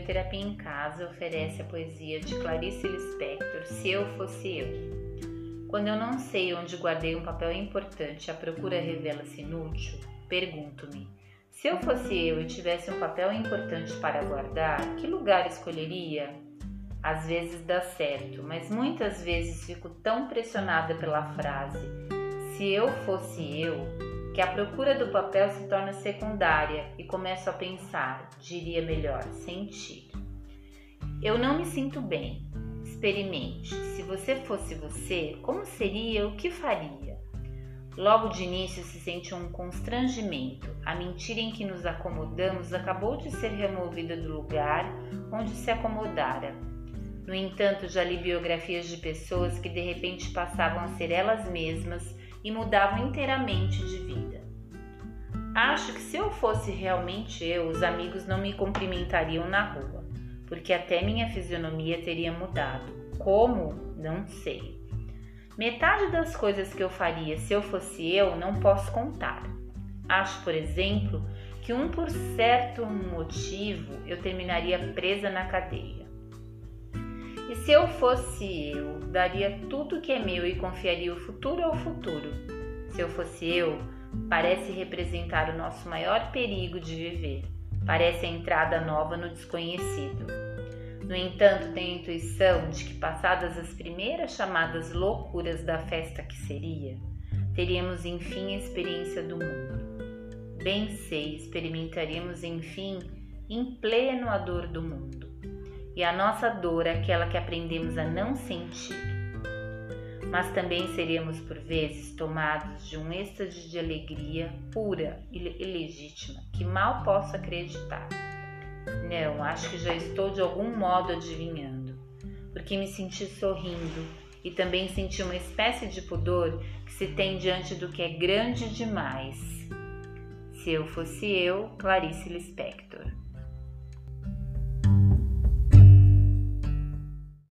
Terapia em Casa oferece a poesia de Clarice Lispector, Se Eu Fosse Eu. Quando eu não sei onde guardei um papel importante a procura revela-se inútil, pergunto-me: se eu fosse eu e tivesse um papel importante para guardar, que lugar escolheria? Às vezes dá certo, mas muitas vezes fico tão pressionada pela frase: se eu fosse eu, que a procura do papel se torna secundária e começo a pensar, diria melhor, sentir. Eu não me sinto bem. Experimente. Se você fosse você, como seria? O que faria? Logo de início se sente um constrangimento. A mentira em que nos acomodamos acabou de ser removida do lugar onde se acomodara. No entanto, já li biografias de pessoas que de repente passavam a ser elas mesmas e mudavam inteiramente de vida. Acho que se eu fosse realmente eu, os amigos não me cumprimentariam na rua, porque até minha fisionomia teria mudado. Como? Não sei. Metade das coisas que eu faria se eu fosse eu não posso contar. Acho, por exemplo, que um por certo motivo eu terminaria presa na cadeia. E se eu fosse eu, daria tudo que é meu e confiaria o futuro ao futuro. Se eu fosse eu, parece representar o nosso maior perigo de viver. Parece a entrada nova no desconhecido. No entanto, tenho a intuição de que, passadas as primeiras chamadas loucuras da festa que seria, teríamos enfim a experiência do mundo. Bem sei, experimentaríamos enfim em pleno a dor do mundo e a nossa dor é aquela que aprendemos a não sentir. Mas também seríamos por vezes tomados de um êxtase de alegria pura e legítima que mal posso acreditar. Não, acho que já estou de algum modo adivinhando, porque me senti sorrindo e também senti uma espécie de pudor que se tem diante do que é grande demais. Se eu fosse eu, Clarice Lispector.